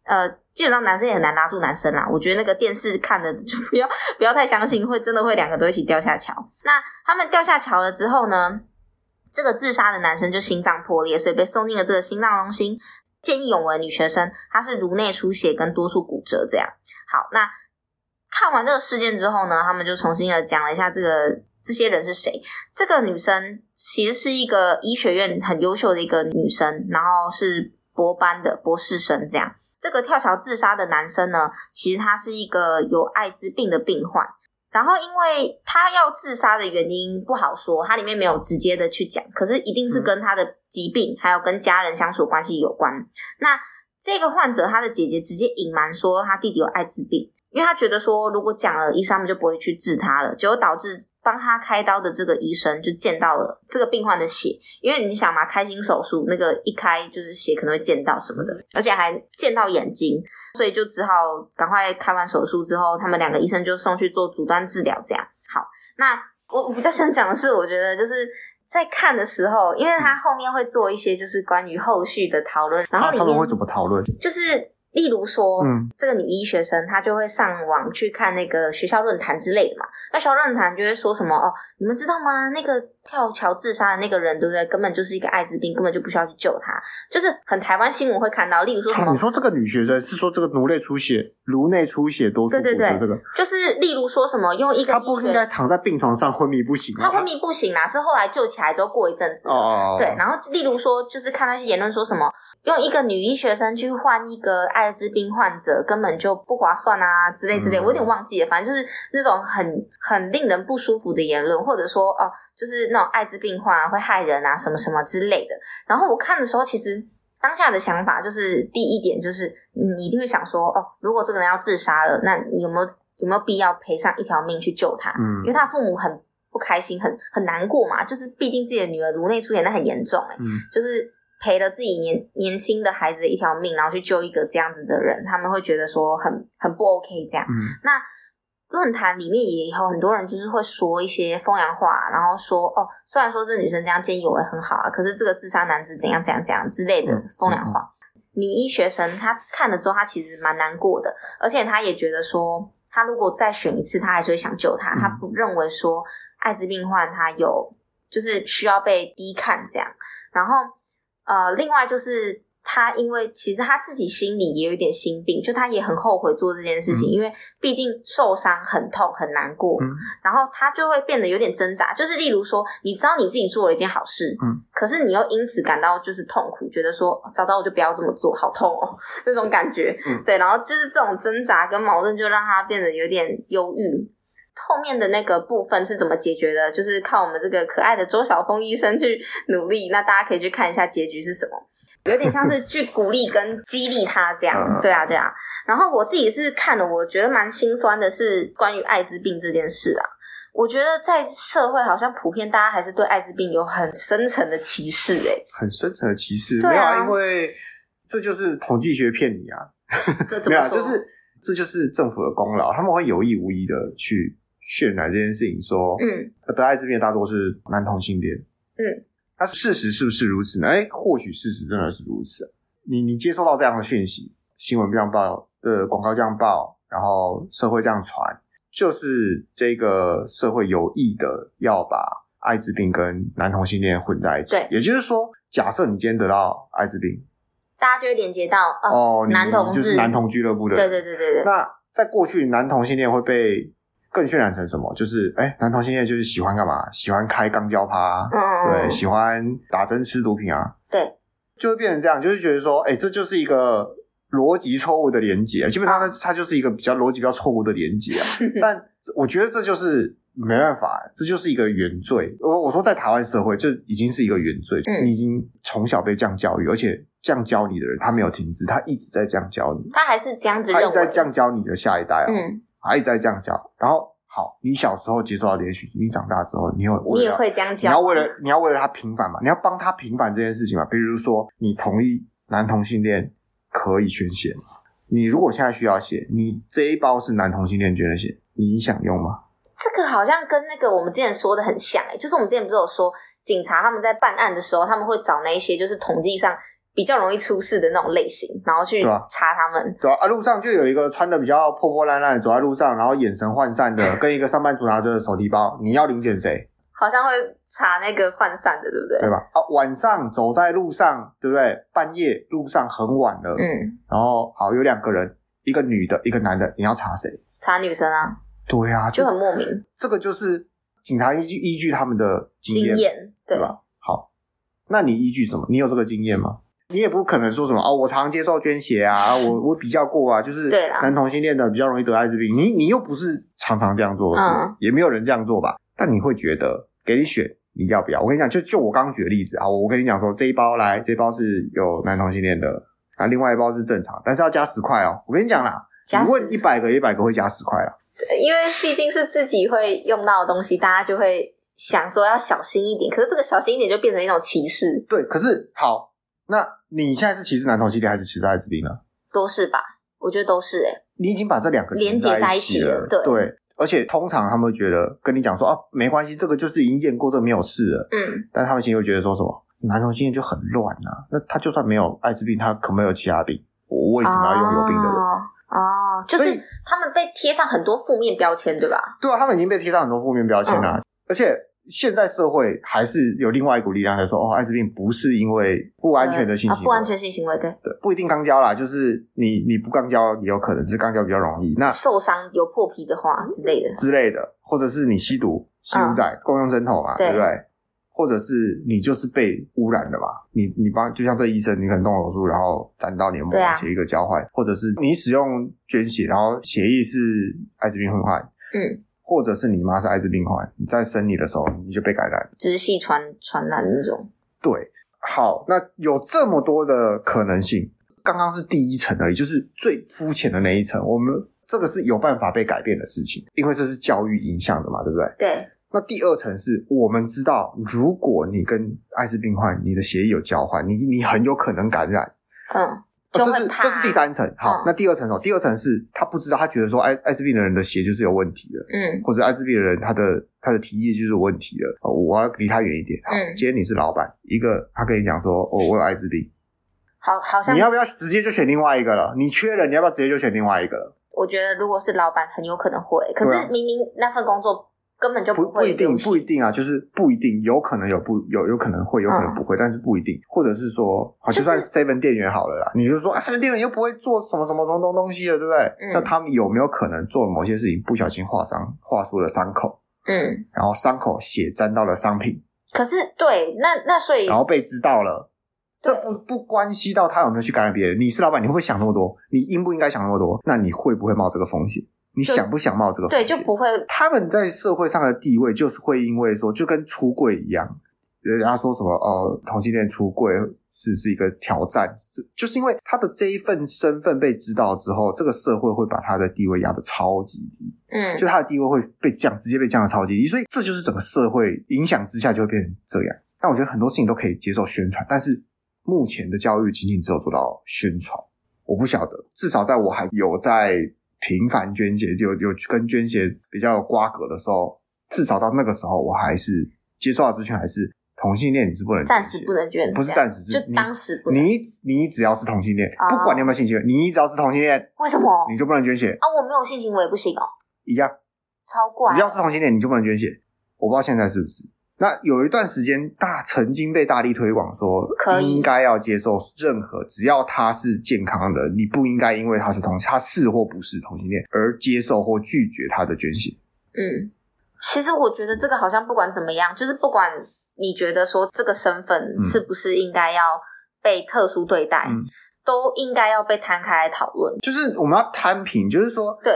呃，基本上男生也很难拉住男生啦。我觉得那个电视看的就不要不要太相信，会真的会两个都一起掉下桥。那他们掉下桥了之后呢，这个自杀的男生就心脏破裂，所以被送进了这个心脏中心。见义勇为女学生，她是颅内出血跟多处骨折这样。好，那看完这个事件之后呢，他们就重新的讲了一下这个这些人是谁。这个女生其实是一个医学院很优秀的一个女生，然后是博班的博士生这样。这个跳桥自杀的男生呢，其实他是一个有艾滋病的病患，然后因为他要自杀的原因不好说，他里面没有直接的去讲，可是一定是跟他的疾病还有跟家人相处关系有关。那这个患者他的姐姐直接隐瞒说他弟弟有艾滋病，因为他觉得说如果讲了，医生们就不会去治他了，结果导致。帮他开刀的这个医生就见到了这个病患的血，因为你想嘛，开心手术那个一开就是血可能会溅到什么的，而且还溅到眼睛，所以就只好赶快开完手术之后，他们两个医生就送去做阻断治疗。这样好，那我我比较想讲的是，我觉得就是在看的时候，因为他后面会做一些就是关于后续的讨论，然后他们会怎么讨论？就是。例如说，嗯，这个女医学生她就会上网去看那个学校论坛之类的嘛。那学校论坛就会说什么哦，你们知道吗？那个跳桥自杀的那个人，对不对？根本就是一个艾滋病，根本就不需要去救他。就是很台湾新闻会看到，例如说什么？你说这个女学生是说这个颅内出血，颅内出血多处骨折，对对对，这个就是例如说什么用一个，她不应该躺在病床上昏迷不醒，她昏迷不醒啦，是后来救起来之后过一阵子，哦，对。然后例如说，就是看那些言论说什么。用一个女医学生去换一个艾滋病患者，根本就不划算啊，之类之类，我有点忘记了。反正就是那种很很令人不舒服的言论，或者说哦，就是那种艾滋病患会害人啊，什么什么之类的。然后我看的时候，其实当下的想法就是第一点就是，你一定会想说，哦，如果这个人要自杀了，那你有没有有没有必要赔上一条命去救他？嗯，因为他父母很不开心，很很难过嘛，就是毕竟自己的女儿颅内出血，那很严重哎，嗯，就是。赔了自己年年轻的孩子的一条命，然后去救一个这样子的人，他们会觉得说很很不 OK 这样。嗯、那论坛里面也有很多人就是会说一些风凉话，然后说哦，虽然说这女生这样见义勇为很好啊，可是这个自杀男子怎样怎样怎样之类的风凉话。女医学生她看了之后，她其实蛮难过的，而且她也觉得说，她如果再选一次，她还是会想救他。她不认为说艾滋病患他有就是需要被低看这样，然后。呃，另外就是他，因为其实他自己心里也有一点心病，就他也很后悔做这件事情，嗯、因为毕竟受伤很痛很难过，嗯、然后他就会变得有点挣扎。就是例如说，你知道你自己做了一件好事，嗯，可是你又因此感到就是痛苦，觉得说早知道我就不要这么做，好痛哦，[laughs] 那种感觉，嗯，对，然后就是这种挣扎跟矛盾，就让他变得有点忧郁。后面的那个部分是怎么解决的？就是靠我们这个可爱的周晓峰医生去努力。那大家可以去看一下结局是什么，有点像是去鼓励跟激励他这样。对啊，对啊。然后我自己是看了，我觉得蛮心酸的，是关于艾滋病这件事啊。我觉得在社会好像普遍大家还是对艾滋病有很深层的歧视，欸，诶很深层的歧视。对啊，没有啊，因为这就是统计学骗你啊。这怎么说？没有，就是这就是政府的功劳，他们会有意无意的去。渲染这件事情，说，嗯，得艾滋病大多是男同性恋，嗯，那事实是不是如此呢？哎，或许事实真的是如此。你你接收到这样的讯息，新闻这样报，呃，广告这样报，然后社会这样传，就是这个社会有意的要把艾滋病跟男同性恋混在一起。对，也就是说，假设你今天得到艾滋病，大家就会连接到哦，男同就是男同俱乐部的，对对对对对。那在过去，男同性恋会被更渲染成什么？就是哎、欸，男同性恋就是喜欢干嘛？喜欢开肛交趴，嗯，对，喜欢打针吃毒品啊，对，就会变成这样，就是觉得说，哎、欸，这就是一个逻辑错误的连接，基本上它它就是一个比较逻辑比较错误的连接啊。[laughs] 但我觉得这就是没办法，这就是一个原罪。我我说在台湾社会，这已经是一个原罪。嗯，你已经从小被这样教育，而且这样教你的人，他没有停止，他一直在这样教你。他还是这样子，他一直在这样教你的下一代啊。嗯，他一直在这样教。然后好，你小时候接受到这些讯息，你长大之后，你有你也会这样教。你要为了你要为了他平反嘛？你要帮他平反这件事情嘛？比如说，你同意男同性恋可以捐血吗？你如果现在需要血，你这一包是男同性恋捐的血，你想用吗？这个好像跟那个我们之前说的很像诶，就是我们之前不是有说，警察他们在办案的时候，他们会找那一些就是统计上比较容易出事的那种类型，然后去查他们。对啊，啊，路上就有一个穿的比较破破烂烂走在路上，然后眼神涣散的，[laughs] 跟一个上班族拿着手提包，你要零检谁？好像会查那个涣散的，对不对？对吧？啊，晚上走在路上，对不对？半夜路上很晚了，嗯，然后好有两个人，一个女的，一个男的，你要查谁？查女生啊。对啊，就，很莫名。这个就是警察依据依据他们的经验，对吧？好，那你依据什么？你有这个经验吗？你也不可能说什么哦，我常接受捐血啊，我我比较过啊，就是男同性恋的比较容易得艾滋病。你你又不是常常这样做的事情，嗯，也没有人这样做吧？但你会觉得给你选，你要不要？我跟你讲，就就我刚刚举的例子啊，我跟你讲说这一包来，这一包是有男同性恋的，啊，另外一包是正常，但是要加十块哦。我跟你讲啦，你问一百个，一百个会加十块啊。因为毕竟是自己会用到的东西，大家就会想说要小心一点。可是这个小心一点就变成一种歧视。对，可是好，那你现在是歧视男同性恋还是歧视艾滋病呢？都是吧，我觉得都是诶、欸、你已经把这两个连接在一起了，对对。而且通常他们会觉得跟你讲说哦、啊，没关系，这个就是已经验过，这个没有事了。嗯。但他们心里会觉得说什么？男同性恋就很乱啊。那他就算没有艾滋病，他可没有其他病，我为什么要用有病的人？哦哦，就是他们被贴上很多负面标签，对吧？对啊，他们已经被贴上很多负面标签了。嗯、而且现在社会还是有另外一股力量在说，哦，艾滋病不是因为不安全的性行为，啊、不安全性行为，对。对，不一定肛交啦，就是你你不肛交也有可能，只是肛交比较容易。那受伤有破皮的话之类的。之类的，或者是你吸毒、吸毒仔、嗯、共用针头嘛，对，对不对？或者是你就是被污染的嘛？你你帮就像这医生，你可能动手术，然后沾到黏膜，血液一个交换，或者是你使用捐血，然后血液是艾滋病病患，嗯，或者是你妈是艾滋病患，你在生你的时候你就被感染，直系传传染那种。对，好，那有这么多的可能性，刚刚是第一层而已，就是最肤浅的那一层。我们这个是有办法被改变的事情，因为这是教育影响的嘛，对不对？对。那第二层是我们知道，如果你跟艾滋病患你的血液有交换，你你很有可能感染。嗯，这是这是第三层。好，嗯、那第二层哦，第二层是他不知道，他觉得说艾艾滋病的人的血就是有问题的。嗯，或者艾滋病的人他的他的体液就是有问题的。哦，我要离他远一点。好，嗯，今天你是老板，一个他跟你讲说，哦，我有艾滋病。好，好像你要不要直接就选另外一个了？你缺人，你要不要直接就选另外一个了？我觉得如果是老板，很有可能会。可是明明那份工作。根本就不会不，不一定，不一定啊，就是不一定，有可能有不有有可能会，有可能不会，嗯、但是不一定，或者是说，好，就算 seven 店员好了啦，就是、你就说啊，seven 店员又不会做什么什么什么东东西的，对不对？嗯、那他们有没有可能做了某些事情，不小心划伤，划出了伤口？嗯，然后伤口血沾到了商品。可是，对，那那所以，然后被知道了，这不不关系到他有没有去感染别人。你是老板，你会不会想那么多？你应不应该想那么多？那你会不会冒这个风险？你想不想冒这个风险？对，就不会。他们在社会上的地位，就是会因为说，就跟出柜一样，人家说什么哦，同性恋出柜是是一个挑战，就是因为他的这一份身份被知道之后，这个社会会把他的地位压得超级低，嗯，就他的地位会被降，直接被降得超级低，所以这就是整个社会影响之下就会变成这样。但我觉得很多事情都可以接受宣传，但是目前的教育仅仅只有做到宣传，我不晓得，至少在我还有在。频繁捐血，有有跟捐血比较有瓜葛的时候，至少到那个时候，我还是接受到资讯，还是同性恋你是不能暂时不能捐，不是暂时，就当时不能你你只要是同性恋，哦、不管你有没有性行为，你只要是同性恋，为什么你就不能捐血啊？我没有性行为也不行哦，一样，超怪，只要是同性恋你就不能捐血，我不知道现在是不是。那有一段时间，大曾经被大力推广说，应该要接受任何只要他是健康的，你不应该因为他是同性，他是或不是同性恋而接受或拒绝他的捐血。嗯，其实我觉得这个好像不管怎么样，就是不管你觉得说这个身份是不是应该要被特殊对待，嗯、都应该要被摊开来讨论。就是我们要摊平，就是说，对。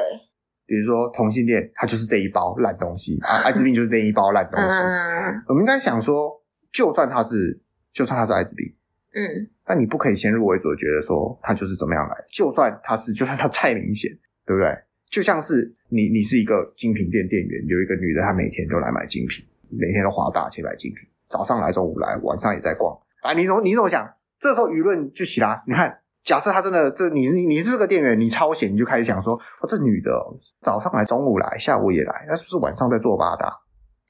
比如说同性恋，他就是这一包烂东西啊，艾滋病就是这一包烂东西。嗯，我们应该想说，就算他是，就算他是艾滋病，嗯，但你不可以先入为主的觉得说他就是怎么样来。就算他是，就算他再明显，对不对？就像是你，你是一个精品店店员，有一个女的，她每天都来买精品，每天都花大钱买精品，早上来，中午来，晚上也在逛。啊，你怎么你怎么想？这时候舆论就起来，你看。假设他真的，这你是你是这个店员，你超闲，你就开始想说，哦，这女的早上来，中午来，下午也来，那是不是晚上在做八大？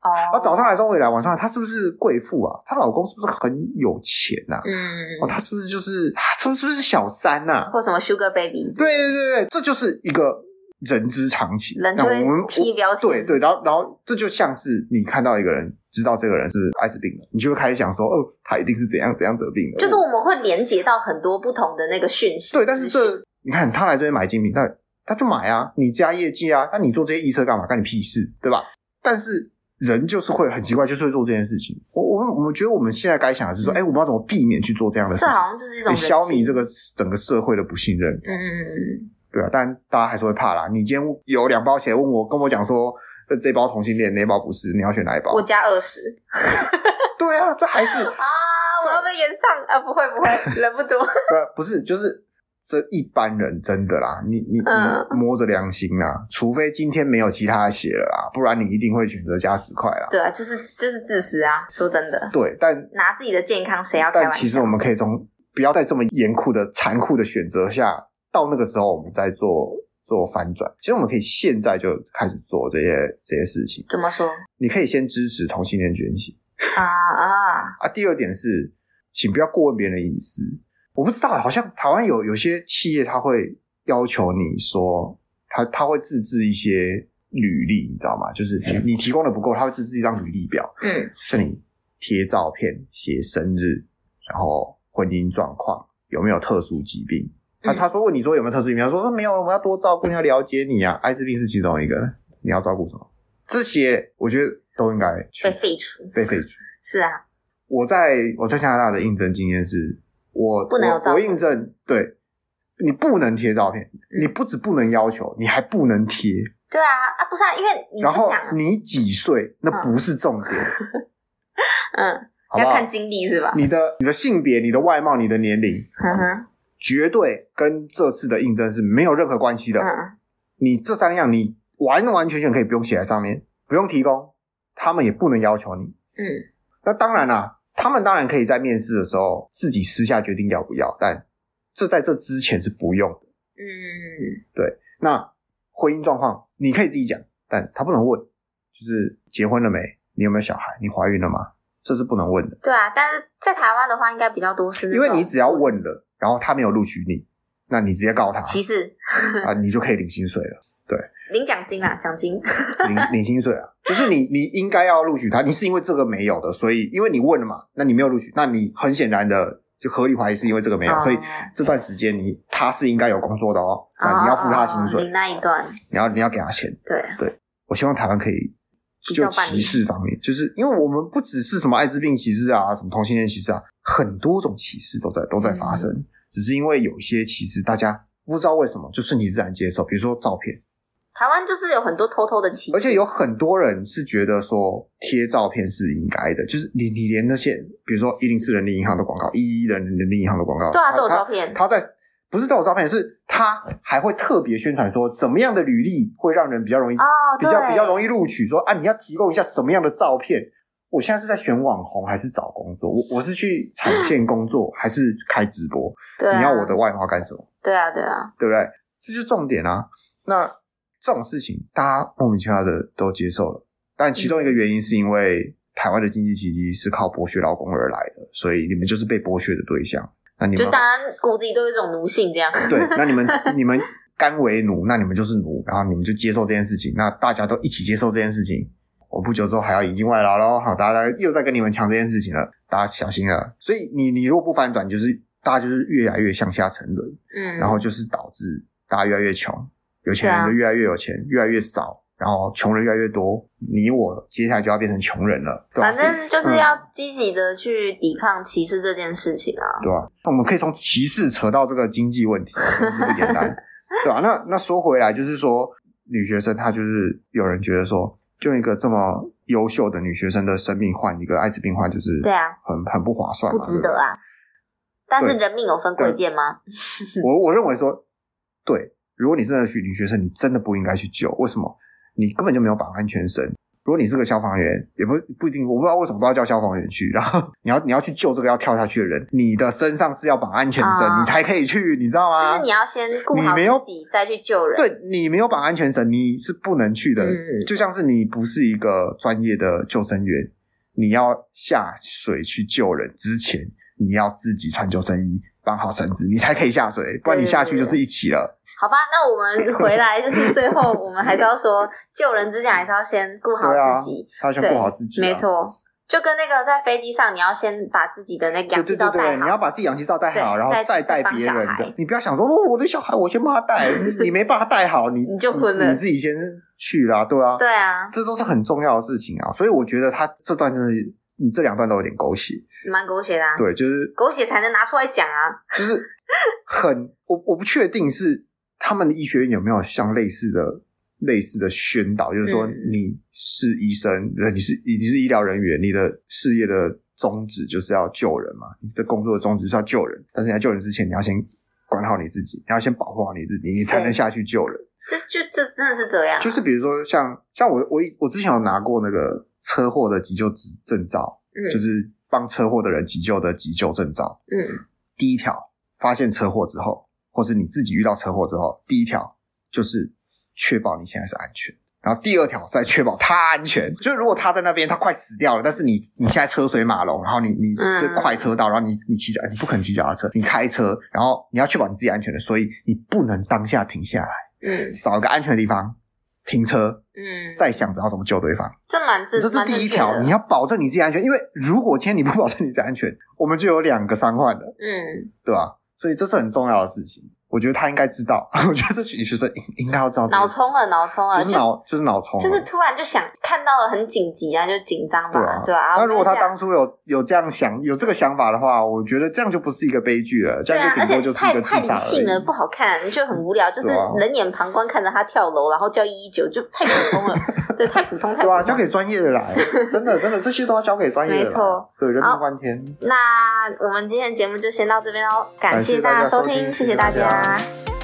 哦，啊，早上来，中午也来，晚上来，她是不是贵妇啊？她老公是不是很有钱呐、啊？嗯，哦，她是不是就是，她是不是小三呐、啊？或什么 Sugar Baby？对对对对，这就是一个。人之常情，人就会贴标签。对对，然后然后这就像是你看到一个人，知道这个人是艾滋病的，你就会开始想说，哦，他一定是怎样怎样得病的。就是我们会连接到很多不同的那个讯息。对，但是这你看他来这边买精品，那他就买啊，你加业绩啊，那你做这些预测干嘛？干你屁事，对吧？但是人就是会很奇怪，就是会做这件事情。我我我们觉得我们现在该想的是说，哎、嗯，我们要怎么避免去做这样的事情？这好像就是一种消弭这个整个社会的不信任。嗯嗯嗯。对啊，但大家还是会怕啦。你今天有两包鞋，问我跟我讲说，这包同性恋，哪包不是？你要选哪一包？我加二十。[laughs] 对啊，这还是啊，我要被延上啊！不会不会，人不多。不 [laughs] 不是，就是这一般人真的啦。你你、嗯、你摸着良心啦，除非今天没有其他的鞋了啦，不然你一定会选择加十块啦。对啊，就是就是自私啊！说真的。对，但拿自己的健康谁要？但其实我们可以从不要在这么严酷的、残酷的选择下。到那个时候，我们再做做翻转。其实我们可以现在就开始做这些这些事情。怎么说？你可以先支持同性恋觉醒啊啊啊！第二点是，请不要过问别人的隐私。我不知道，好像台湾有有些企业他会要求你说，他他会自制一些履历，你知道吗？就是你你提供的不够，他会自制一张履历表。嗯，像你贴照片、写生日，然后婚姻状况，有没有特殊疾病。他他说问你说有没有特殊疾病？他说没有，我们要多照顾，你要了解你啊。艾滋病是其中一个，你要照顾什么？这些我觉得都应该被废除，被废除。是啊，我在我在加拿大的应征经验是，我不能有照片。我应征，对，你不能贴照片，嗯，你不止不能要求，你还不能贴。对啊啊，不是啊，因为你不想，啊，然后你几岁那不是重点，[laughs] 嗯，好好要看经历是吧？你的你的性别、你的外貌、你的年龄，嗯哼。绝对跟这次的应征是没有任何关系的。嗯，你这三样你完完全全可以不用写在上面，不用提供，他们也不能要求你。嗯，那当然啦，他们当然可以在面试的时候自己私下决定要不要，但这在这之前是不用的。嗯，对。那婚姻状况你可以自己讲，但他不能问，就是结婚了没？你有没有小孩？你怀孕了吗？这是不能问的。对啊，但是在台湾的话，应该比较多是因为你只要问了。然后他没有录取你，那你直接告他歧视啊，你就可以领薪水了。对，领奖金啊，奖金。[laughs] 领领薪水啊，就是你你应该要录取他，你是因为这个没有的，所以因为你问了嘛，那你没有录取，那你很显然的就合理怀疑是因为这个没有，哦、所以这段时间你他是应该有工作的哦，那你要付他薪水，你、哦、那一段你要你要给他钱，对对，我希望台湾可以就歧视方面，就是因为我们不只是什么艾滋病歧视啊，什么同性恋歧视啊，很多种歧视都在都在发生。嗯只是因为有一些歧视大家不知道为什么就顺其自然接受，比如说照片，台湾就是有很多偷偷的歧视，而且有很多人是觉得说贴照片是应该的，就是你你连那些比如说一零四人力银行的广告，一一人力银行的广告，对啊，都有照片，他，他在不是都有照片，是他还会特别宣传说怎么样的履历会让人比较容易，哦，比较比较容易录取，说啊你要提供一下什么样的照片。我现在是在选网红还是找工作？我我是去产线工作 [laughs] 还是开直播？对啊，你要我的外貌干什么？对啊，对啊，对不对？这就是重点啊！那这种事情大家莫名其妙的都接受了，但其中一个原因是因为台湾的经济奇迹是靠剥削劳工而来的，所以你们就是被剥削的对象。那你们就当然骨子里都有一种奴性这样。[laughs] 对，那你们 [laughs] 你们甘为奴，那你们就是奴，然后你们就接受这件事情，那大家都一起接受这件事情。我不久之后还要引进外劳喽，好，大家又在跟你们抢这件事情了，大家小心了。所以你你如果不反转，就是大家就是越来越向下沉沦，嗯，然后就是导致大家越来越穷，有钱人就越来越有钱，啊、越来越少，然后穷人越来越多，你我接下来就要变成穷人了。对吧？反正就是要积极的去抵抗歧视这件事情啊，对吧、啊？我们可以从歧视扯到这个经济问题，真是不简单，对吧、啊？那那说回来，就是说。女学生，她就是有人觉得说，用一个这么优秀的女学生的生命换一个艾滋病患，就是对啊，很很不划算，不值得啊。但是人命有分贵贱吗？我我认为说，对，如果你真的去女学生，你真的不应该去救。为什么？你根本就没有绑安全绳。如果你是个消防员，也不不一定，我不知道为什么都要叫消防员去。然后你要你要去救这个要跳下去的人，你的身上是要绑安全绳，哦、你才可以去，你知道吗？就是你要先顾好自己，再去救人。对，你没有绑安全绳，你是不能去的。嗯、就像是你不是一个专业的救生员，你要下水去救人之前，你要自己穿救生衣，绑好绳子，你才可以下水，不然你下去就是一起了。好吧，那我们 [laughs] 回来就是最后，我们还是要说，救人之前还是要先顾好自己，他、啊、先顾好自己、啊，没错。就跟那个在飞机上，你要先把自己的那个氧气罩对对对对，你要把自己氧气罩戴好，然后再带别人的。你不要想说，哦，我的小孩，我先帮他带，[laughs] 你没帮他带好，你你就昏了你，你自己先去啦，对啊，对啊，这都是很重要的事情啊。所以我觉得他这段真的，你这两段都有点狗血，蛮狗血的、啊。对，就是狗血才能拿出来讲啊，就是很，我我不确定是。他们的医学院有没有像类似的、类似的宣导？就是说，你是医生，嗯、你是你是医疗人员，你的事业的宗旨就是要救人嘛？你的工作的宗旨是要救人，但是你要救人之前，你要先管好你自己，你要先保护好你自己，你才能下去救人。这就这真的是这样、啊。就是比如说像，像像我我我之前有拿过那个车祸的急救证证照，嗯，就是帮车祸的人急救的急救证照，嗯，第一条发现车祸之后。或是你自己遇到车祸之后，第一条就是确保你现在是安全，然后第二条是在确保他安全。就是如果他在那边，他快死掉了，但是你你现在车水马龙，然后你你这快车道，然后你你骑脚，你不可能骑脚踏车，你开车，然后你要确保你自己安全的，所以你不能当下停下来，嗯，找一个安全的地方停车，嗯，再想着要怎么救对方。这蛮这，这是第一条，你要保证你自己安全，因为如果今天你不保证你自己安全，我们就有两个伤患了，嗯，对吧？所以这是很重要的事情，我觉得他应该知道。[laughs] 我觉得这女学生应应该要知道。脑冲了，脑冲了，就是脑就是脑冲，就是突然就想看到了很紧急啊，就紧张嘛，对啊。那如果他当初有有这样想，有这个想法的话，我觉得这样就不是一个悲剧了，这样就顶多就是一个自杀而已。太太理性了，不好看，就很无聊，就是冷眼旁观看着他跳楼，然后叫一一九，就太普通了，[laughs] 对，太普通，太普通。对啊，交给专业的来，真的真的这些都要交给专业的。没错，对，人命关天。那我们今天的节目就先到这边喽，感谢大家收听，谢谢大家。啊。